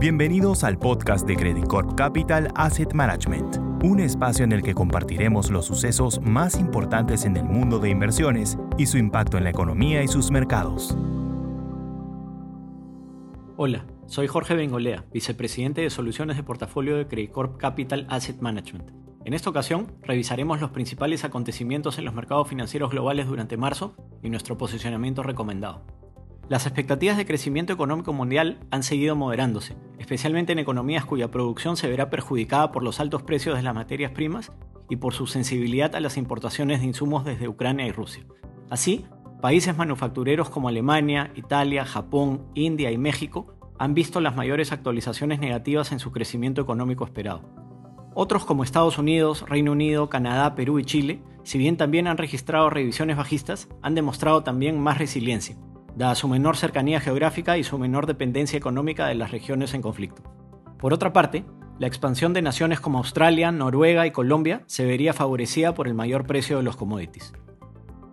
Bienvenidos al podcast de Credit Corp Capital Asset Management, un espacio en el que compartiremos los sucesos más importantes en el mundo de inversiones y su impacto en la economía y sus mercados. Hola, soy Jorge Bengolea, vicepresidente de soluciones de portafolio de Credit Corp Capital Asset Management. En esta ocasión, revisaremos los principales acontecimientos en los mercados financieros globales durante marzo y nuestro posicionamiento recomendado. Las expectativas de crecimiento económico mundial han seguido moderándose, especialmente en economías cuya producción se verá perjudicada por los altos precios de las materias primas y por su sensibilidad a las importaciones de insumos desde Ucrania y Rusia. Así, países manufactureros como Alemania, Italia, Japón, India y México han visto las mayores actualizaciones negativas en su crecimiento económico esperado. Otros como Estados Unidos, Reino Unido, Canadá, Perú y Chile, si bien también han registrado revisiones bajistas, han demostrado también más resiliencia dada su menor cercanía geográfica y su menor dependencia económica de las regiones en conflicto. Por otra parte, la expansión de naciones como Australia, Noruega y Colombia se vería favorecida por el mayor precio de los commodities.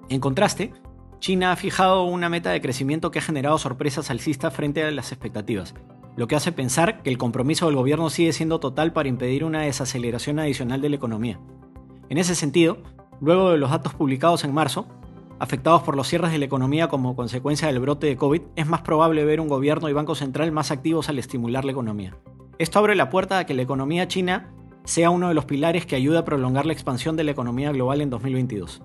En contraste, China ha fijado una meta de crecimiento que ha generado sorpresas alcistas frente a las expectativas, lo que hace pensar que el compromiso del gobierno sigue siendo total para impedir una desaceleración adicional de la economía. En ese sentido, luego de los datos publicados en marzo, afectados por los cierres de la economía como consecuencia del brote de COVID, es más probable ver un gobierno y banco central más activos al estimular la economía. Esto abre la puerta a que la economía china sea uno de los pilares que ayuda a prolongar la expansión de la economía global en 2022.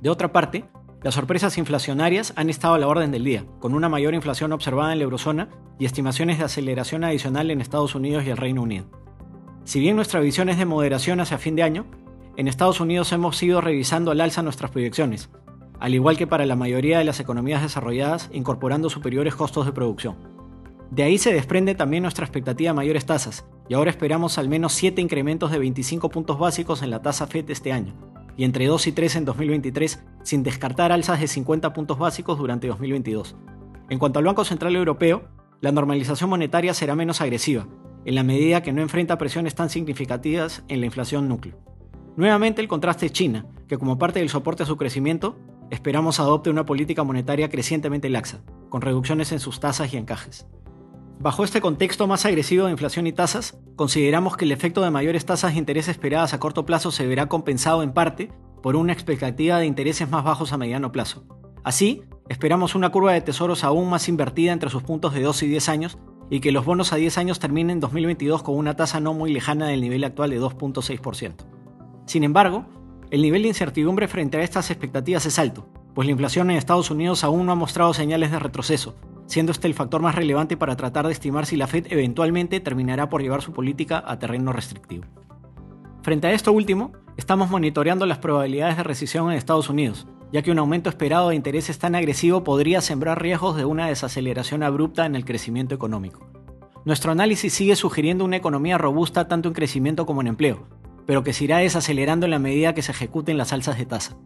De otra parte, las sorpresas inflacionarias han estado a la orden del día, con una mayor inflación observada en la eurozona y estimaciones de aceleración adicional en Estados Unidos y el Reino Unido. Si bien nuestra visión es de moderación hacia fin de año, en Estados Unidos hemos ido revisando al alza nuestras proyecciones, al igual que para la mayoría de las economías desarrolladas, incorporando superiores costos de producción. De ahí se desprende también nuestra expectativa de mayores tasas, y ahora esperamos al menos 7 incrementos de 25 puntos básicos en la tasa FED este año, y entre 2 y 3 en 2023, sin descartar alzas de 50 puntos básicos durante 2022. En cuanto al Banco Central Europeo, la normalización monetaria será menos agresiva, en la medida que no enfrenta presiones tan significativas en la inflación núcleo. Nuevamente el contraste es China, que como parte del soporte a su crecimiento, esperamos adopte una política monetaria crecientemente laxa, con reducciones en sus tasas y encajes. Bajo este contexto más agresivo de inflación y tasas, consideramos que el efecto de mayores tasas de interés esperadas a corto plazo se verá compensado en parte por una expectativa de intereses más bajos a mediano plazo. Así, esperamos una curva de tesoros aún más invertida entre sus puntos de 2 y 10 años y que los bonos a 10 años terminen en 2022 con una tasa no muy lejana del nivel actual de 2.6%. Sin embargo, el nivel de incertidumbre frente a estas expectativas es alto, pues la inflación en Estados Unidos aún no ha mostrado señales de retroceso, siendo este el factor más relevante para tratar de estimar si la Fed eventualmente terminará por llevar su política a terreno restrictivo. Frente a esto último, estamos monitoreando las probabilidades de recesión en Estados Unidos, ya que un aumento esperado de intereses tan agresivo podría sembrar riesgos de una desaceleración abrupta en el crecimiento económico. Nuestro análisis sigue sugiriendo una economía robusta tanto en crecimiento como en empleo, pero que se irá desacelerando en la medida que se ejecuten las alzas de tasa.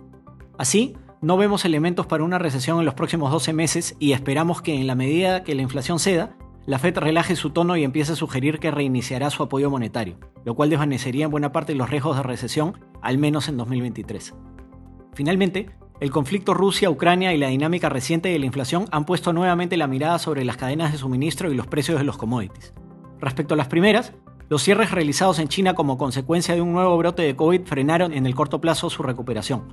Así, no vemos elementos para una recesión en los próximos 12 meses y esperamos que en la medida que la inflación ceda, la Fed relaje su tono y empiece a sugerir que reiniciará su apoyo monetario, lo cual desvanecería en buena parte los riesgos de recesión, al menos en 2023. Finalmente, el conflicto Rusia-Ucrania y la dinámica reciente de la inflación han puesto nuevamente la mirada sobre las cadenas de suministro y los precios de los commodities. Respecto a las primeras, los cierres realizados en China como consecuencia de un nuevo brote de COVID frenaron en el corto plazo su recuperación,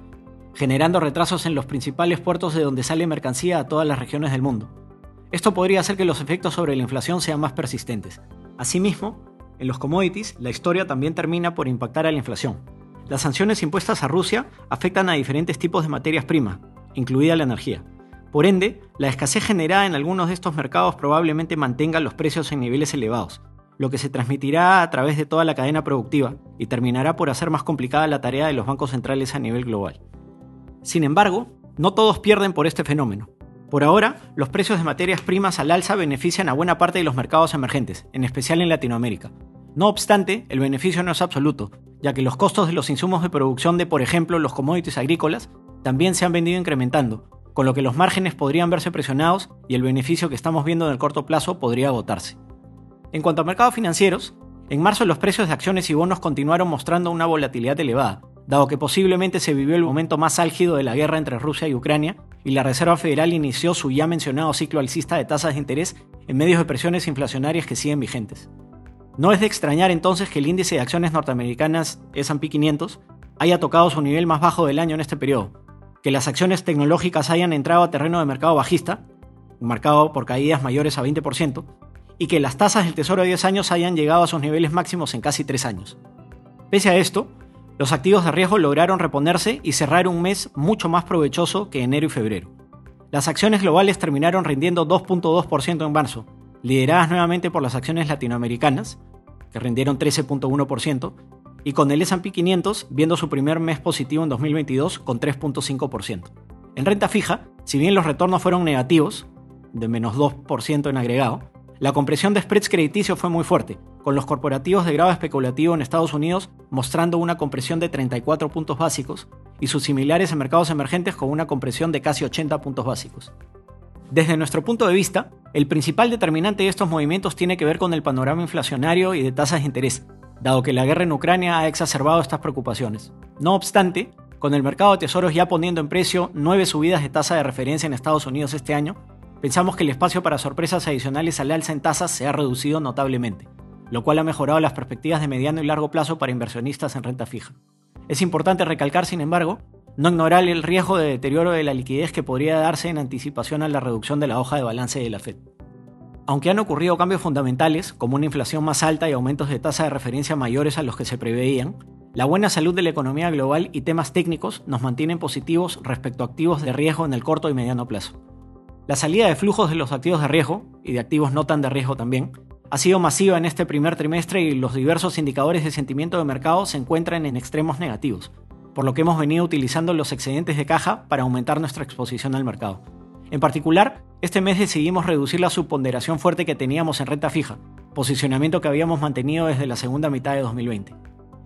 generando retrasos en los principales puertos de donde sale mercancía a todas las regiones del mundo. Esto podría hacer que los efectos sobre la inflación sean más persistentes. Asimismo, en los commodities, la historia también termina por impactar a la inflación. Las sanciones impuestas a Rusia afectan a diferentes tipos de materias primas, incluida la energía. Por ende, la escasez generada en algunos de estos mercados probablemente mantenga los precios en niveles elevados, lo que se transmitirá a través de toda la cadena productiva y terminará por hacer más complicada la tarea de los bancos centrales a nivel global. Sin embargo, no todos pierden por este fenómeno. Por ahora, los precios de materias primas al alza benefician a buena parte de los mercados emergentes, en especial en Latinoamérica. No obstante, el beneficio no es absoluto, ya que los costos de los insumos de producción de, por ejemplo, los commodities agrícolas, también se han venido incrementando, con lo que los márgenes podrían verse presionados y el beneficio que estamos viendo en el corto plazo podría agotarse. En cuanto a mercados financieros, en marzo los precios de acciones y bonos continuaron mostrando una volatilidad elevada, dado que posiblemente se vivió el momento más álgido de la guerra entre Rusia y Ucrania y la Reserva Federal inició su ya mencionado ciclo alcista de tasas de interés en medios de presiones inflacionarias que siguen vigentes. No es de extrañar entonces que el índice de acciones norteamericanas S&P 500 haya tocado su nivel más bajo del año en este periodo, que las acciones tecnológicas hayan entrado a terreno de mercado bajista, marcado por caídas mayores a 20%, y que las tasas del Tesoro de 10 años hayan llegado a sus niveles máximos en casi 3 años. Pese a esto, los activos de riesgo lograron reponerse y cerrar un mes mucho más provechoso que enero y febrero. Las acciones globales terminaron rindiendo 2.2% en marzo, lideradas nuevamente por las acciones latinoamericanas, que rindieron 13.1%, y con el S&P 500 viendo su primer mes positivo en 2022 con 3.5%. En renta fija, si bien los retornos fueron negativos, de menos 2% en agregado, la compresión de spreads crediticios fue muy fuerte, con los corporativos de grado especulativo en Estados Unidos mostrando una compresión de 34 puntos básicos y sus similares en mercados emergentes con una compresión de casi 80 puntos básicos. Desde nuestro punto de vista, el principal determinante de estos movimientos tiene que ver con el panorama inflacionario y de tasas de interés, dado que la guerra en Ucrania ha exacerbado estas preocupaciones. No obstante, con el mercado de tesoros ya poniendo en precio nueve subidas de tasa de referencia en Estados Unidos este año, pensamos que el espacio para sorpresas adicionales al alza en tasas se ha reducido notablemente, lo cual ha mejorado las perspectivas de mediano y largo plazo para inversionistas en renta fija. Es importante recalcar, sin embargo, no ignorar el riesgo de deterioro de la liquidez que podría darse en anticipación a la reducción de la hoja de balance de la Fed. Aunque han ocurrido cambios fundamentales, como una inflación más alta y aumentos de tasa de referencia mayores a los que se preveían, la buena salud de la economía global y temas técnicos nos mantienen positivos respecto a activos de riesgo en el corto y mediano plazo. La salida de flujos de los activos de riesgo, y de activos no tan de riesgo también, ha sido masiva en este primer trimestre y los diversos indicadores de sentimiento de mercado se encuentran en extremos negativos, por lo que hemos venido utilizando los excedentes de caja para aumentar nuestra exposición al mercado. En particular, este mes decidimos reducir la subponderación fuerte que teníamos en renta fija, posicionamiento que habíamos mantenido desde la segunda mitad de 2020.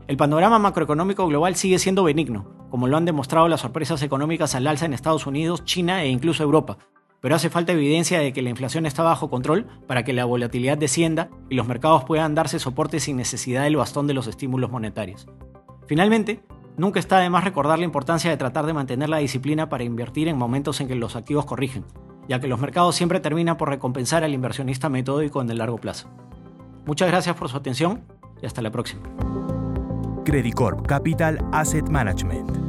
El panorama macroeconómico global sigue siendo benigno, como lo han demostrado las sorpresas económicas al alza en Estados Unidos, China e incluso Europa, pero hace falta evidencia de que la inflación está bajo control para que la volatilidad descienda y los mercados puedan darse soporte sin necesidad del bastón de los estímulos monetarios. Finalmente, Nunca está de más recordar la importancia de tratar de mantener la disciplina para invertir en momentos en que los activos corrigen, ya que los mercados siempre terminan por recompensar al inversionista metódico en el largo plazo. Muchas gracias por su atención y hasta la próxima. Credit Capital Asset Management